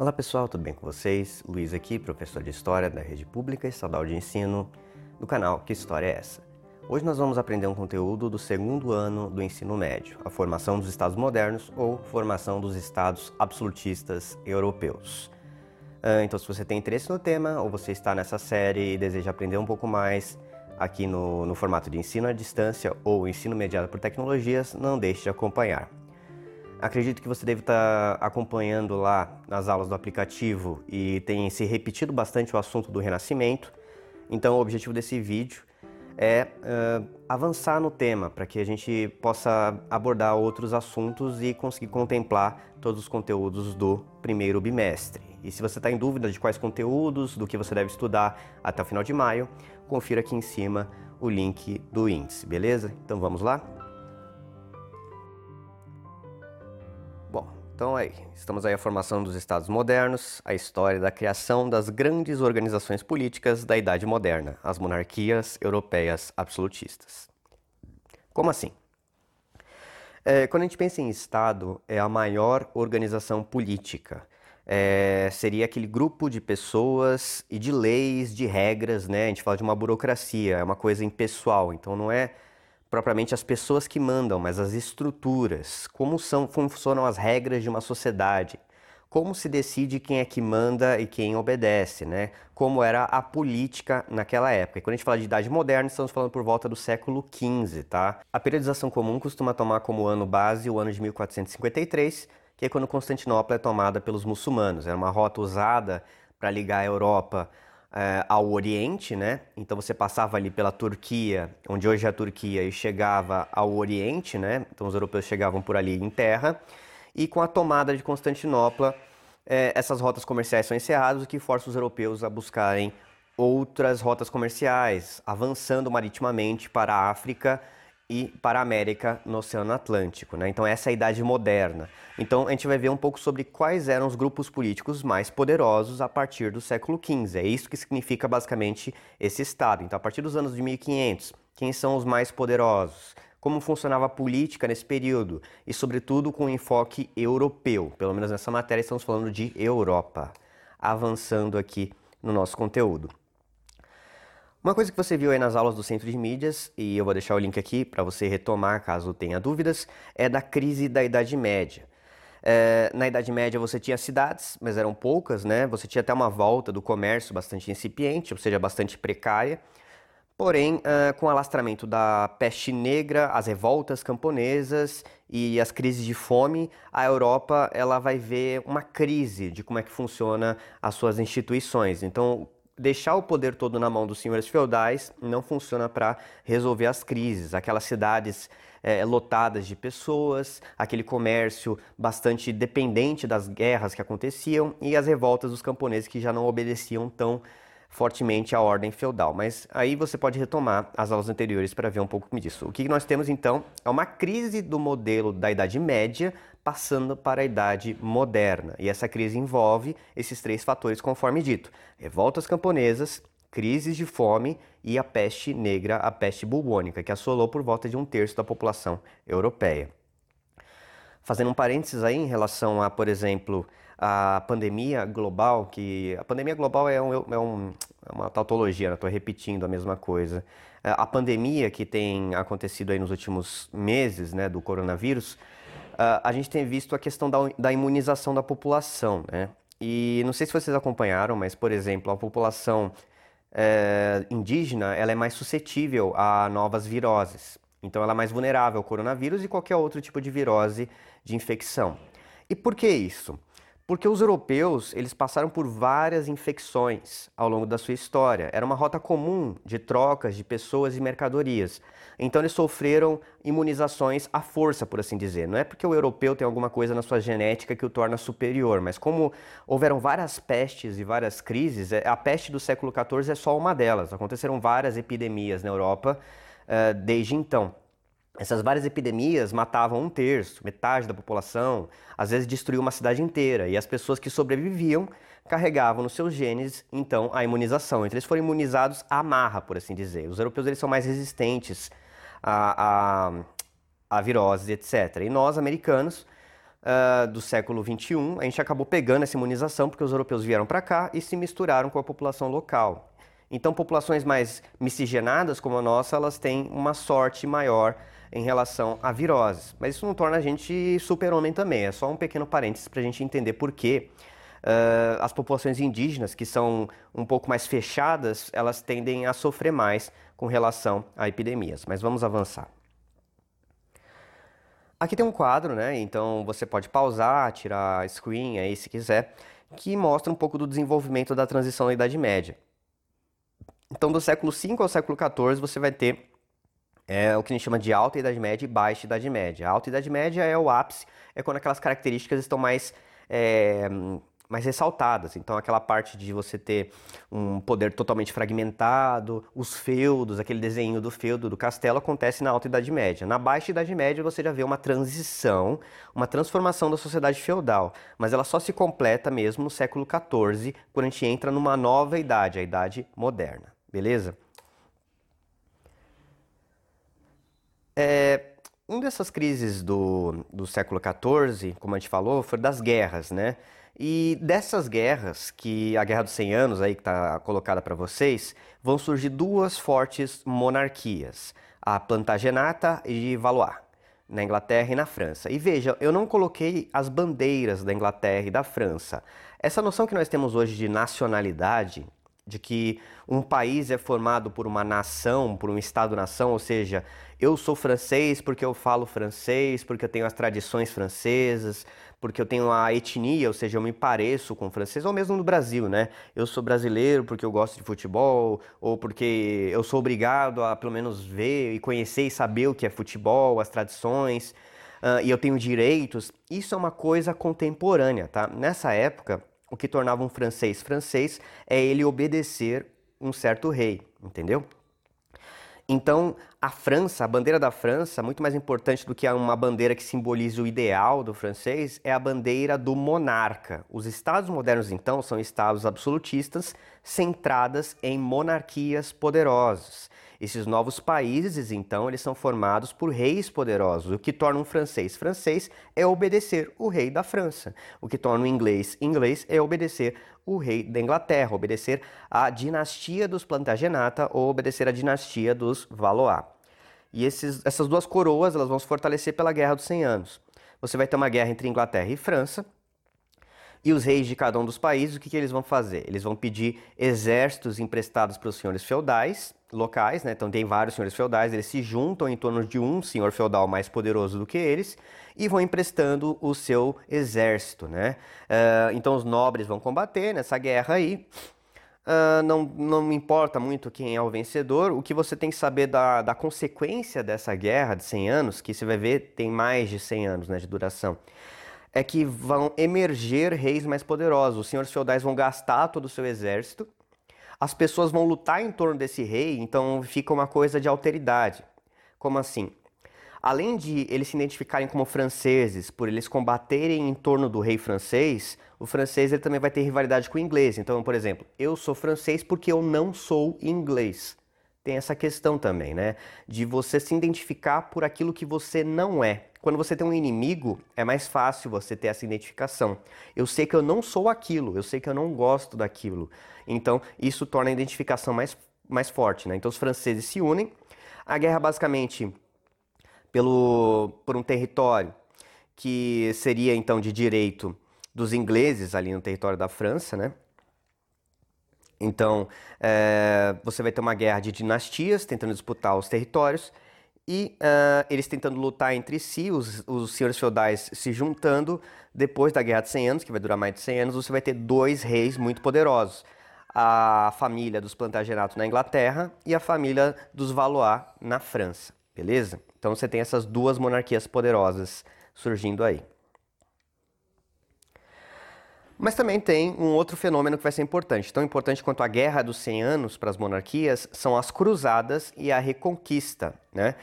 Olá pessoal, tudo bem com vocês? Luiz aqui, professor de História da Rede Pública Estadual de Ensino, do canal Que História é Essa? Hoje nós vamos aprender um conteúdo do segundo ano do ensino médio, a formação dos Estados modernos ou formação dos Estados absolutistas europeus. Ah, então, se você tem interesse no tema ou você está nessa série e deseja aprender um pouco mais aqui no, no formato de ensino à distância ou ensino mediado por tecnologias, não deixe de acompanhar. Acredito que você deve estar acompanhando lá nas aulas do aplicativo e tem se repetido bastante o assunto do renascimento. Então, o objetivo desse vídeo é uh, avançar no tema para que a gente possa abordar outros assuntos e conseguir contemplar todos os conteúdos do primeiro bimestre. E se você está em dúvida de quais conteúdos, do que você deve estudar até o final de maio, confira aqui em cima o link do índice, beleza? Então vamos lá? Então aí, estamos aí a formação dos estados modernos, a história da criação das grandes organizações políticas da Idade Moderna, as monarquias europeias absolutistas. Como assim? É, quando a gente pensa em Estado, é a maior organização política. É, seria aquele grupo de pessoas e de leis, de regras, né? A gente fala de uma burocracia, é uma coisa impessoal, então não é propriamente as pessoas que mandam, mas as estruturas, como são, funcionam as regras de uma sociedade, como se decide quem é que manda e quem obedece, né? Como era a política naquela época. E quando a gente fala de idade moderna, estamos falando por volta do século XV, tá? A periodização comum costuma tomar como ano base o ano de 1453, que é quando Constantinopla é tomada pelos muçulmanos. Era uma rota usada para ligar a Europa é, ao Oriente, né? Então você passava ali pela Turquia, onde hoje é a Turquia, e chegava ao Oriente, né? Então os europeus chegavam por ali em terra. E com a tomada de Constantinopla, é, essas rotas comerciais são encerradas, o que força os europeus a buscarem outras rotas comerciais, avançando maritimamente para a África e para a América no Oceano Atlântico. Né? Então, essa é a Idade Moderna. Então, a gente vai ver um pouco sobre quais eram os grupos políticos mais poderosos a partir do século XV. É isso que significa basicamente esse Estado. Então, a partir dos anos de 1500, quem são os mais poderosos? Como funcionava a política nesse período? E, sobretudo, com um enfoque europeu. Pelo menos nessa matéria, estamos falando de Europa. Avançando aqui no nosso conteúdo. Uma coisa que você viu aí nas aulas do Centro de Mídias, e eu vou deixar o link aqui para você retomar caso tenha dúvidas, é da crise da Idade Média. É, na Idade Média você tinha cidades, mas eram poucas, né? Você tinha até uma volta do comércio bastante incipiente, ou seja, bastante precária. Porém, com o alastramento da peste negra, as revoltas camponesas e as crises de fome, a Europa ela vai ver uma crise de como é que funciona as suas instituições. Então, deixar o poder todo na mão dos senhores feudais não funciona para resolver as crises. Aquelas cidades é, lotadas de pessoas, aquele comércio bastante dependente das guerras que aconteciam e as revoltas dos camponeses que já não obedeciam tão fortemente à ordem feudal. Mas aí você pode retomar as aulas anteriores para ver um pouco disso. O que nós temos então é uma crise do modelo da Idade Média passando para a Idade Moderna. E essa crise envolve esses três fatores, conforme dito: revoltas camponesas, crises de fome e a peste negra, a peste bubônica, que assolou por volta de um terço da população europeia. Fazendo um parênteses aí em relação a, por exemplo, a pandemia global, que a pandemia global é, um, é, um, é uma tautologia, estou né? repetindo a mesma coisa. A pandemia que tem acontecido aí nos últimos meses, né, do coronavírus, a gente tem visto a questão da, da imunização da população, né? E não sei se vocês acompanharam, mas, por exemplo, a população é, indígena ela é mais suscetível a novas viroses. Então, ela é mais vulnerável ao coronavírus e qualquer outro tipo de virose de infecção. E por que isso? Porque os europeus, eles passaram por várias infecções ao longo da sua história. Era uma rota comum de trocas de pessoas e mercadorias. Então eles sofreram imunizações à força, por assim dizer. Não é porque o europeu tem alguma coisa na sua genética que o torna superior, mas como houveram várias pestes e várias crises, é, a peste do século XIV é só uma delas. Aconteceram várias epidemias na Europa uh, desde então. Essas várias epidemias matavam um terço, metade da população, às vezes destruíam uma cidade inteira, e as pessoas que sobreviviam carregavam nos seus genes, então, a imunização. Então, eles foram imunizados à marra, por assim dizer. Os europeus eles são mais resistentes a, a, a etc. E nós, americanos, uh, do século XXI, a gente acabou pegando essa imunização porque os europeus vieram para cá e se misturaram com a população local. Então, populações mais miscigenadas como a nossa, elas têm uma sorte maior em relação a viroses. Mas isso não torna a gente super-homem também, é só um pequeno parênteses para a gente entender por que uh, as populações indígenas, que são um pouco mais fechadas, elas tendem a sofrer mais com relação a epidemias. Mas vamos avançar. Aqui tem um quadro, né? Então você pode pausar, tirar screen aí se quiser, que mostra um pouco do desenvolvimento da transição da Idade Média. Então, do século V ao século XIV, você vai ter é, o que a gente chama de alta Idade Média e baixa Idade Média. A alta Idade Média é o ápice, é quando aquelas características estão mais é, mais ressaltadas. Então, aquela parte de você ter um poder totalmente fragmentado, os feudos, aquele desenho do feudo do castelo acontece na Alta Idade Média. Na Baixa Idade Média você já vê uma transição, uma transformação da sociedade feudal, mas ela só se completa mesmo no século XIV, quando a gente entra numa nova idade, a Idade Moderna. Beleza? É, uma dessas crises do, do século XIV, como a gente falou, foi das guerras, né? E dessas guerras, que a Guerra dos 100 Anos aí que está colocada para vocês, vão surgir duas fortes monarquias, a Plantagenata e Valois, na Inglaterra e na França. E veja, eu não coloquei as bandeiras da Inglaterra e da França. Essa noção que nós temos hoje de nacionalidade, de que um país é formado por uma nação, por um Estado-nação, ou seja, eu sou francês porque eu falo francês, porque eu tenho as tradições francesas, porque eu tenho a etnia, ou seja, eu me pareço com francês, ou mesmo no Brasil, né? Eu sou brasileiro porque eu gosto de futebol, ou porque eu sou obrigado a pelo menos ver e conhecer e saber o que é futebol, as tradições, uh, e eu tenho direitos. Isso é uma coisa contemporânea, tá? Nessa época, o que tornava um francês francês é ele obedecer um certo rei, entendeu? Então, a França, a bandeira da França, muito mais importante do que uma bandeira que simboliza o ideal do francês, é a bandeira do monarca. Os estados modernos, então, são estados absolutistas centradas em monarquias poderosas. Esses novos países, então, eles são formados por reis poderosos. O que torna um francês francês é obedecer o rei da França. O que torna um inglês inglês é obedecer o rei da Inglaterra, obedecer a dinastia dos Plantagenata ou obedecer a dinastia dos Valois. E esses, essas duas coroas elas vão se fortalecer pela Guerra dos 100 Anos. Você vai ter uma guerra entre Inglaterra e França, e os reis de cada um dos países, o que, que eles vão fazer? Eles vão pedir exércitos emprestados para os senhores feudais locais, né? Então tem vários senhores feudais, eles se juntam em torno de um senhor feudal mais poderoso do que eles e vão emprestando o seu exército, né? Uh, então os nobres vão combater nessa guerra aí. Uh, não, não importa muito quem é o vencedor, o que você tem que saber da, da consequência dessa guerra de 100 anos, que você vai ver tem mais de 100 anos né, de duração, é que vão emerger reis mais poderosos. Os senhores feudais vão gastar todo o seu exército, as pessoas vão lutar em torno desse rei, então fica uma coisa de alteridade. Como assim? Além de eles se identificarem como franceses, por eles combaterem em torno do rei francês, o francês ele também vai ter rivalidade com o inglês. Então, por exemplo, eu sou francês porque eu não sou inglês. Tem essa questão também, né? De você se identificar por aquilo que você não é. Quando você tem um inimigo, é mais fácil você ter essa identificação. Eu sei que eu não sou aquilo, eu sei que eu não gosto daquilo. Então, isso torna a identificação mais, mais forte, né? Então, os franceses se unem. A guerra basicamente pelo, por um território que seria então de direito dos ingleses ali no território da França, né? Então, é, você vai ter uma guerra de dinastias tentando disputar os territórios e uh, eles tentando lutar entre si, os, os senhores feudais se juntando. Depois da Guerra de 100 Anos, que vai durar mais de 100 anos, você vai ter dois reis muito poderosos. A família dos Plantagenatos na Inglaterra e a família dos Valois na França, beleza? Então você tem essas duas monarquias poderosas surgindo aí. Mas também tem um outro fenômeno que vai ser importante. Tão importante quanto a Guerra dos 100 Anos para as monarquias são as cruzadas e a reconquista. Né?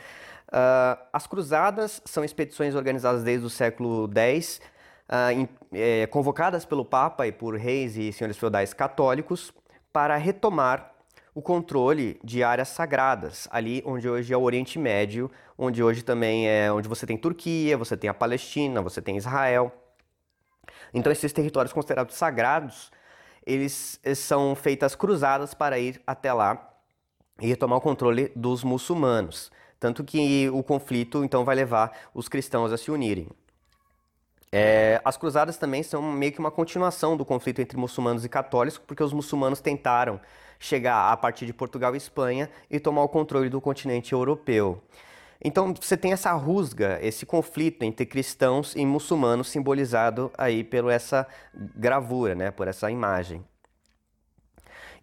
Uh, as cruzadas são expedições organizadas desde o século X, uh, em, é, convocadas pelo Papa e por reis e senhores feudais católicos para retomar o controle de áreas sagradas, ali onde hoje é o Oriente Médio, onde hoje também é onde você tem Turquia, você tem a Palestina, você tem Israel. Então esses territórios considerados sagrados, eles, são feitas cruzadas para ir até lá e retomar o controle dos muçulmanos. Tanto que o conflito então vai levar os cristãos a se unirem. É, as cruzadas também são meio que uma continuação do conflito entre muçulmanos e católicos, porque os muçulmanos tentaram chegar a partir de Portugal e Espanha e tomar o controle do continente europeu. Então você tem essa rusga, esse conflito entre cristãos e muçulmanos simbolizado aí por essa gravura, né, por essa imagem.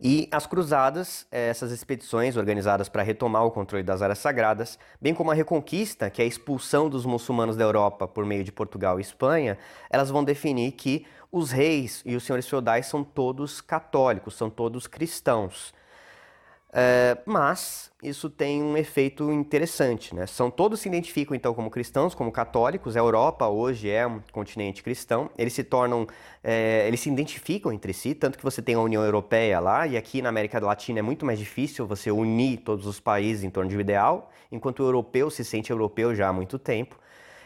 E as cruzadas, eh, essas expedições organizadas para retomar o controle das áreas sagradas, bem como a reconquista, que é a expulsão dos muçulmanos da Europa por meio de Portugal e Espanha, elas vão definir que os reis e os senhores feudais são todos católicos, são todos cristãos. É, mas isso tem um efeito interessante, né? São todos se identificam então como cristãos, como católicos. A Europa hoje é um continente cristão. Eles se tornam, é, eles se identificam entre si, tanto que você tem a União Europeia lá e aqui na América Latina é muito mais difícil você unir todos os países em torno de um ideal, enquanto o europeu se sente europeu já há muito tempo.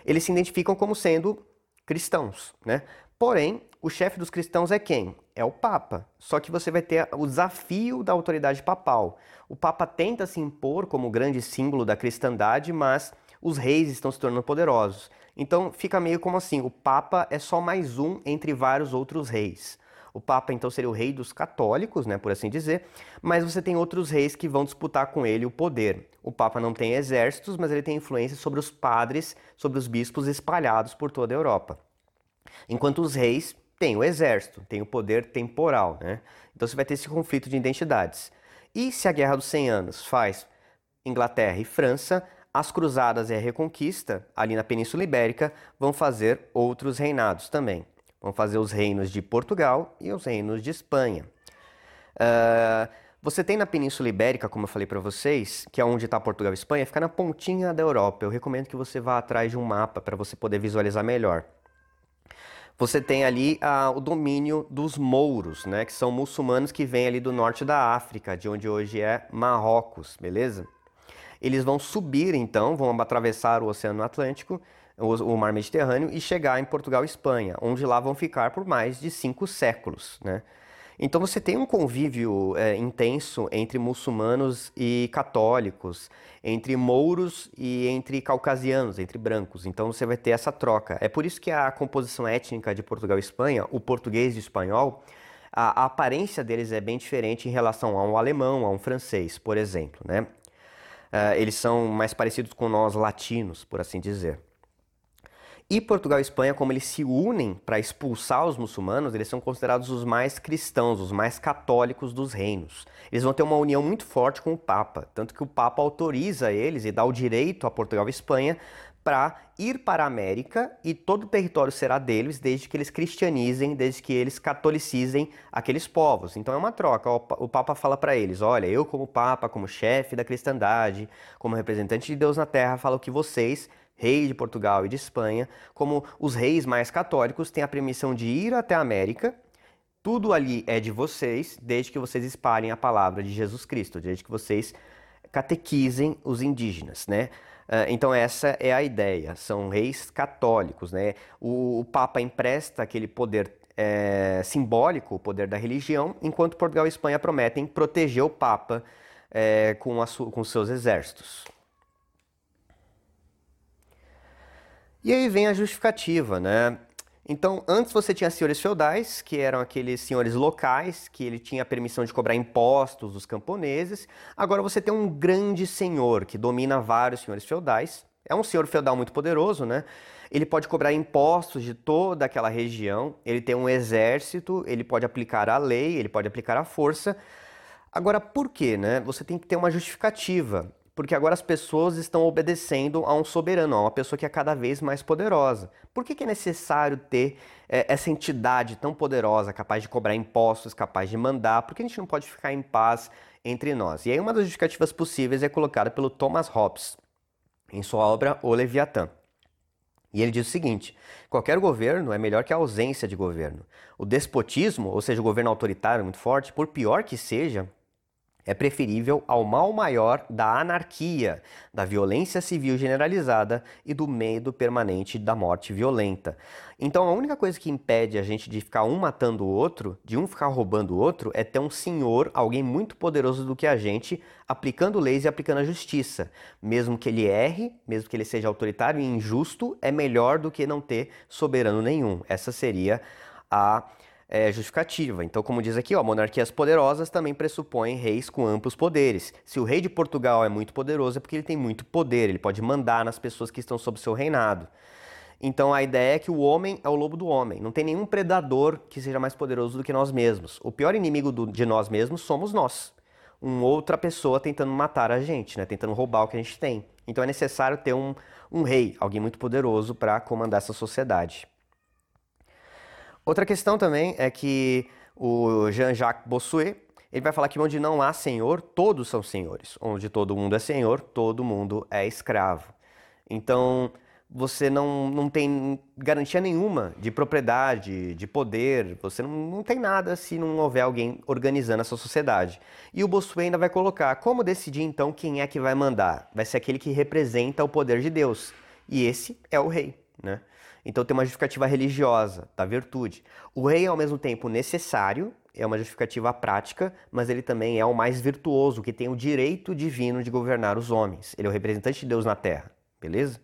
Eles se identificam como sendo cristãos, né? Porém, o chefe dos cristãos é quem? É o Papa. Só que você vai ter o desafio da autoridade papal. O Papa tenta se impor como grande símbolo da cristandade, mas os reis estão se tornando poderosos. Então fica meio como assim: o Papa é só mais um entre vários outros reis. O Papa então seria o rei dos católicos, né, por assim dizer, mas você tem outros reis que vão disputar com ele o poder. O Papa não tem exércitos, mas ele tem influência sobre os padres, sobre os bispos espalhados por toda a Europa. Enquanto os reis têm o exército, têm o poder temporal, né? Então você vai ter esse conflito de identidades. E se a Guerra dos 100 Anos faz Inglaterra e França, as cruzadas e a reconquista, ali na Península Ibérica, vão fazer outros reinados também. Vão fazer os reinos de Portugal e os reinos de Espanha. Uh, você tem na Península Ibérica, como eu falei para vocês, que é onde está Portugal e Espanha, fica na pontinha da Europa. Eu recomendo que você vá atrás de um mapa para você poder visualizar melhor você tem ali ah, o domínio dos mouros, né, que são muçulmanos que vêm ali do norte da África, de onde hoje é Marrocos, beleza? Eles vão subir então, vão atravessar o Oceano Atlântico, o, o Mar Mediterrâneo e chegar em Portugal e Espanha, onde lá vão ficar por mais de cinco séculos, né? Então você tem um convívio é, intenso entre muçulmanos e católicos, entre mouros e entre caucasianos, entre brancos. Então você vai ter essa troca. É por isso que a composição étnica de Portugal e Espanha, o português e o espanhol, a, a aparência deles é bem diferente em relação a um alemão, a um francês, por exemplo, né? Uh, eles são mais parecidos com nós latinos, por assim dizer. E Portugal e Espanha, como eles se unem para expulsar os muçulmanos, eles são considerados os mais cristãos, os mais católicos dos reinos. Eles vão ter uma união muito forte com o Papa, tanto que o Papa autoriza eles e dá o direito a Portugal e Espanha para ir para a América e todo o território será deles desde que eles cristianizem, desde que eles catolicizem aqueles povos. Então é uma troca. O Papa fala para eles: olha, eu, como Papa, como chefe da cristandade, como representante de Deus na terra, falo que vocês rei de Portugal e de Espanha, como os reis mais católicos têm a permissão de ir até a América. Tudo ali é de vocês, desde que vocês espalhem a palavra de Jesus Cristo, desde que vocês catequizem os indígenas, né? Ah, então essa é a ideia. São reis católicos, né? O, Papa empresta aquele poder é, simbólico, o poder da religião, enquanto Portugal e Espanha prometem proteger o Papa é, com, a, com seus exércitos. E aí vem a justificativa, né? Então, antes você tinha senhores feudais, que eram aqueles senhores locais, que ele tinha permissão de cobrar impostos dos camponeses. Agora você tem um grande senhor que domina vários senhores feudais. É um senhor feudal muito poderoso, né? Ele pode cobrar impostos de toda aquela região, ele tem um exército, ele pode aplicar a lei, ele pode aplicar a força. Agora, por quê, né? Você tem que ter uma justificativa porque agora as pessoas estão obedecendo a um soberano, a uma pessoa que é cada vez mais poderosa. Por que, que é necessário ter é, essa entidade tão poderosa, capaz de cobrar impostos, capaz de mandar? Por que a gente não pode ficar em paz entre nós? E aí uma das justificativas possíveis é colocada pelo Thomas Hobbes em sua obra O Leviatã. E ele diz o seguinte: qualquer governo é melhor que a ausência de governo. O despotismo, ou seja, o governo autoritário muito forte, por pior que seja, é preferível ao mal maior da anarquia, da violência civil generalizada e do medo permanente da morte violenta. Então a única coisa que impede a gente de ficar um matando o outro, de um ficar roubando o outro, é ter um senhor, alguém muito poderoso do que a gente, aplicando leis e aplicando a justiça. Mesmo que ele erre, mesmo que ele seja autoritário e injusto, é melhor do que não ter soberano nenhum. Essa seria a é, justificativa. Então, como diz aqui, ó, monarquias poderosas também pressupõem reis com amplos poderes. Se o rei de Portugal é muito poderoso, é porque ele tem muito poder, ele pode mandar nas pessoas que estão sob seu reinado. Então a ideia é que o homem é o lobo do homem. Não tem nenhum predador que seja mais poderoso do que nós mesmos. O pior inimigo do, de nós mesmos somos nós. Uma outra pessoa tentando matar a gente, né? tentando roubar o que a gente tem. Então é necessário ter um, um rei, alguém muito poderoso para comandar essa sociedade. Outra questão também é que o Jean-Jacques Bossuet ele vai falar que onde não há senhor, todos são senhores. Onde todo mundo é senhor, todo mundo é escravo. Então, você não, não tem garantia nenhuma de propriedade, de poder, você não, não tem nada se não houver alguém organizando essa sociedade. E o Bossuet ainda vai colocar como decidir então quem é que vai mandar. Vai ser aquele que representa o poder de Deus. E esse é o rei, né? Então tem uma justificativa religiosa da virtude. O rei é ao mesmo tempo necessário, é uma justificativa prática, mas ele também é o mais virtuoso, que tem o direito divino de governar os homens. Ele é o representante de Deus na terra, beleza?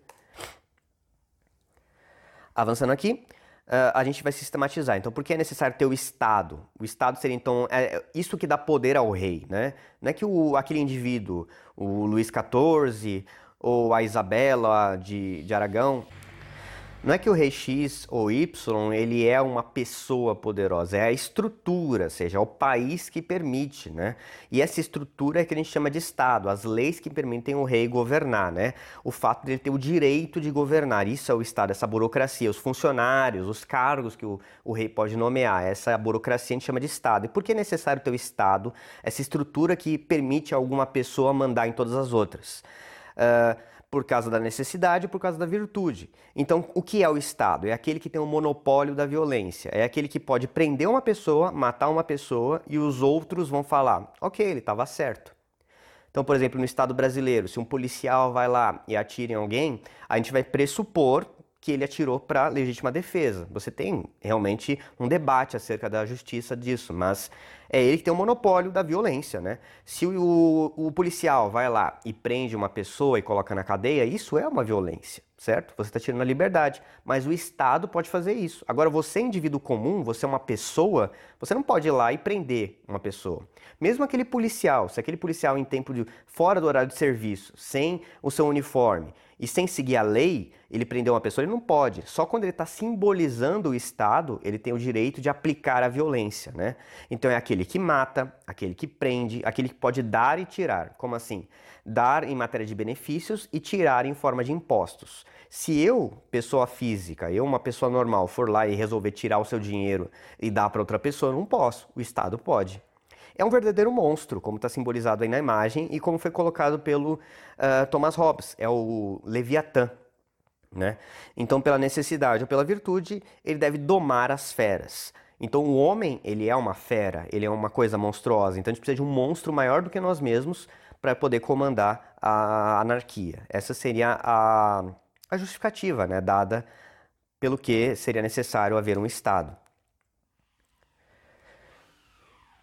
Avançando aqui, Uh, a gente vai sistematizar. Então, por que é necessário ter o Estado? O Estado seria, então, é, é isso que dá poder ao rei, né? Não é que o, aquele indivíduo, o Luís XIV ou a Isabela de, de Aragão, não é que o rei X ou Y ele é uma pessoa poderosa, é a estrutura, ou seja, é o país que permite, né? E essa estrutura é que a gente chama de Estado, as leis que permitem o rei governar, né? O fato de ele ter o direito de governar, isso é o Estado, essa burocracia, os funcionários, os cargos que o, o rei pode nomear, essa burocracia a gente chama de Estado. E por que é necessário ter o Estado, essa estrutura que permite a alguma pessoa mandar em todas as outras? Uh, por causa da necessidade, por causa da virtude. Então, o que é o Estado? É aquele que tem o monopólio da violência. É aquele que pode prender uma pessoa, matar uma pessoa e os outros vão falar: ok, ele estava certo. Então, por exemplo, no Estado brasileiro, se um policial vai lá e atira em alguém, a gente vai pressupor que ele atirou para legítima defesa. Você tem realmente um debate acerca da justiça disso, mas é ele que tem o monopólio da violência, né? Se o, o policial vai lá e prende uma pessoa e coloca na cadeia, isso é uma violência certo? Você está tirando a liberdade, mas o Estado pode fazer isso. Agora, você, indivíduo comum, você é uma pessoa, você não pode ir lá e prender uma pessoa. Mesmo aquele policial, se aquele policial em tempo de fora do horário de serviço, sem o seu uniforme e sem seguir a lei, ele prendeu uma pessoa, ele não pode. Só quando ele está simbolizando o Estado, ele tem o direito de aplicar a violência, né? Então é aquele que mata, aquele que prende, aquele que pode dar e tirar. Como assim? Dar em matéria de benefícios e tirar em forma de impostos. Se eu, pessoa física, eu, uma pessoa normal, for lá e resolver tirar o seu dinheiro e dar para outra pessoa, eu não posso. O Estado pode. É um verdadeiro monstro, como está simbolizado aí na imagem e como foi colocado pelo uh, Thomas Hobbes. É o Leviatã. Né? Então, pela necessidade ou pela virtude, ele deve domar as feras. Então, o homem, ele é uma fera, ele é uma coisa monstruosa. Então, a gente precisa de um monstro maior do que nós mesmos para poder comandar a anarquia. Essa seria a a justificativa né, dada pelo que seria necessário haver um Estado.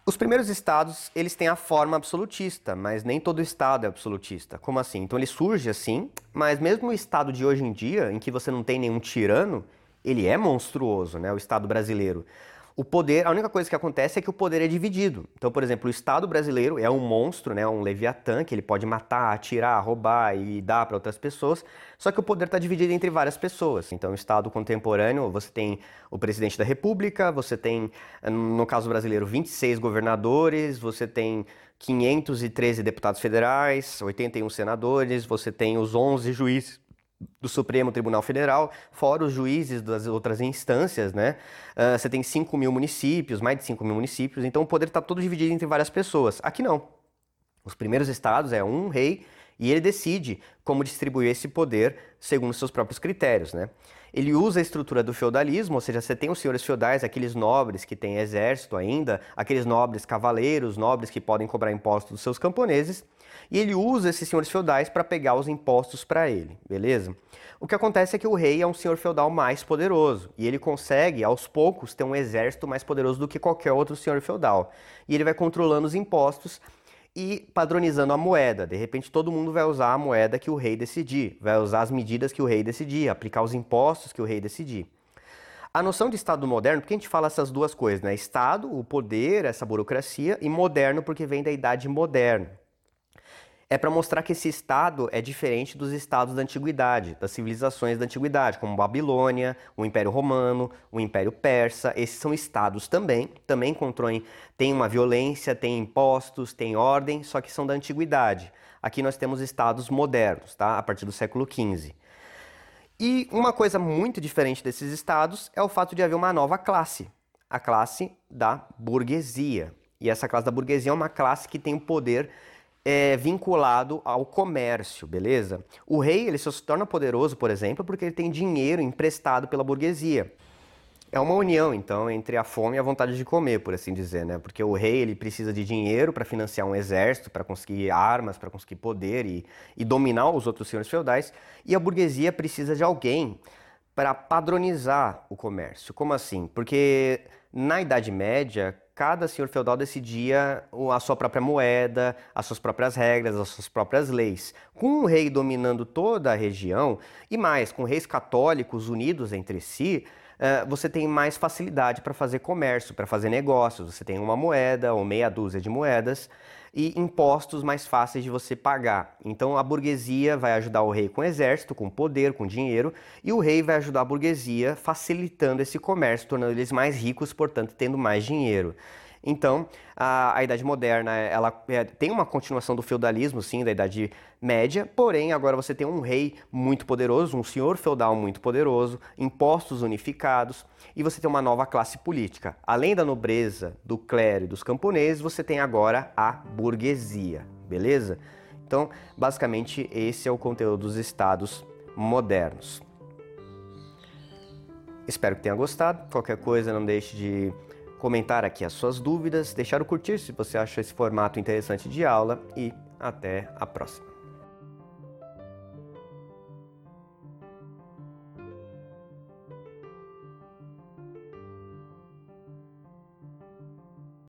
Os primeiros estados, eles têm a forma absolutista, mas nem todo estado é absolutista. Como assim? Então ele surge assim, mas mesmo o estado de hoje em dia, em que você não tem nenhum tirano, ele é monstruoso, né? O estado brasileiro o poder, a única coisa que acontece é que o poder é dividido. Então, por exemplo, o Estado brasileiro é um monstro, né, um leviatã, que ele pode matar, atirar, roubar e dar para outras pessoas, só que o poder está dividido entre várias pessoas. Então, o Estado contemporâneo, você tem o presidente da República, você tem, no caso brasileiro, 26 governadores, você tem 513 deputados federais, 81 senadores, você tem os 11 juízes do Supremo Tribunal Federal, fora os juízes das outras instâncias, né? Uh, você tem 5 mil municípios, mais de 5 mil municípios, então o poder está todo dividido entre várias pessoas. Aqui não. Os primeiros estados é um rei E ele decide como distribuir esse poder segundo seus próprios critérios, né? Ele usa a estrutura do feudalismo, ou seja, você tem os senhores feudais, aqueles nobres que têm exército ainda, aqueles nobres cavaleiros, nobres que podem cobrar impostos dos seus camponeses, e ele usa esses senhores feudais para pegar os impostos para ele, beleza? O que acontece é que o rei é um senhor feudal mais poderoso e ele consegue, aos poucos, ter um exército mais poderoso do que qualquer outro senhor feudal. E ele vai controlando os impostos e padronizando a moeda. De repente, todo mundo vai usar a moeda que o rei decidir, vai usar as medidas que o rei decidir, aplicar os impostos que o rei decidir. A noção de Estado moderno, porque a gente fala essas duas coisas, né? Estado, o poder, essa burocracia, e moderno, porque vem da idade moderna é para mostrar que esse estado é diferente dos estados da antiguidade, das civilizações da antiguidade, como Babilônia, o Império Romano, o Império Persa. Esses são estados também, também controem, tem uma violência, tem impostos, tem ordem, só que são da antiguidade. Aqui nós temos estados modernos, tá? A partir do século XV. E uma coisa muito diferente desses estados é o fato de haver uma nova classe, a classe da burguesia. E essa classe da burguesia é uma classe que tem o poder é, vinculado ao comércio, beleza? O rei ele só se torna poderoso, por exemplo, porque ele tem dinheiro emprestado pela burguesia. É uma união, então, entre a fome e a vontade de comer, por assim dizer, né? Porque o rei ele precisa de dinheiro para financiar um exército, para conseguir armas, para conseguir poder e, e dominar os outros senhores feudais, e a burguesia precisa de alguém para padronizar o comércio. Como assim? Porque na Idade Média, cada senhor feudal decidia a sua própria moeda, as suas próprias regras, as suas próprias leis. Com o rei dominando toda a região, e mais, com reis católicos unidos entre si, eh, você tem mais facilidade para fazer comércio, para fazer negócios. Você tem uma moeda ou meia dúzia de moedas e impostos mais fáceis de você pagar. Então a burguesia vai ajudar o rei com exército, com poder, com dinheiro, e o rei vai ajudar a burguesia facilitando esse comércio, tornando eles mais ricos, portanto, tendo mais dinheiro. Então, a, a Idade Moderna ela é, tem uma continuação do feudalismo, sim, da Idade Média, porém agora você tem um rei muito poderoso, um senhor feudal muito poderoso, impostos unificados e você tem uma nova classe política. Além da nobreza, do clero e dos camponeses, você tem agora a burguesia, beleza? Então, basicamente, esse é o conteúdo dos estados modernos. Espero que tenha gostado. Qualquer coisa, não deixe de comentar aqui as suas dúvidas, deixar o curtir se você acha esse formato interessante de aula e até a próxima.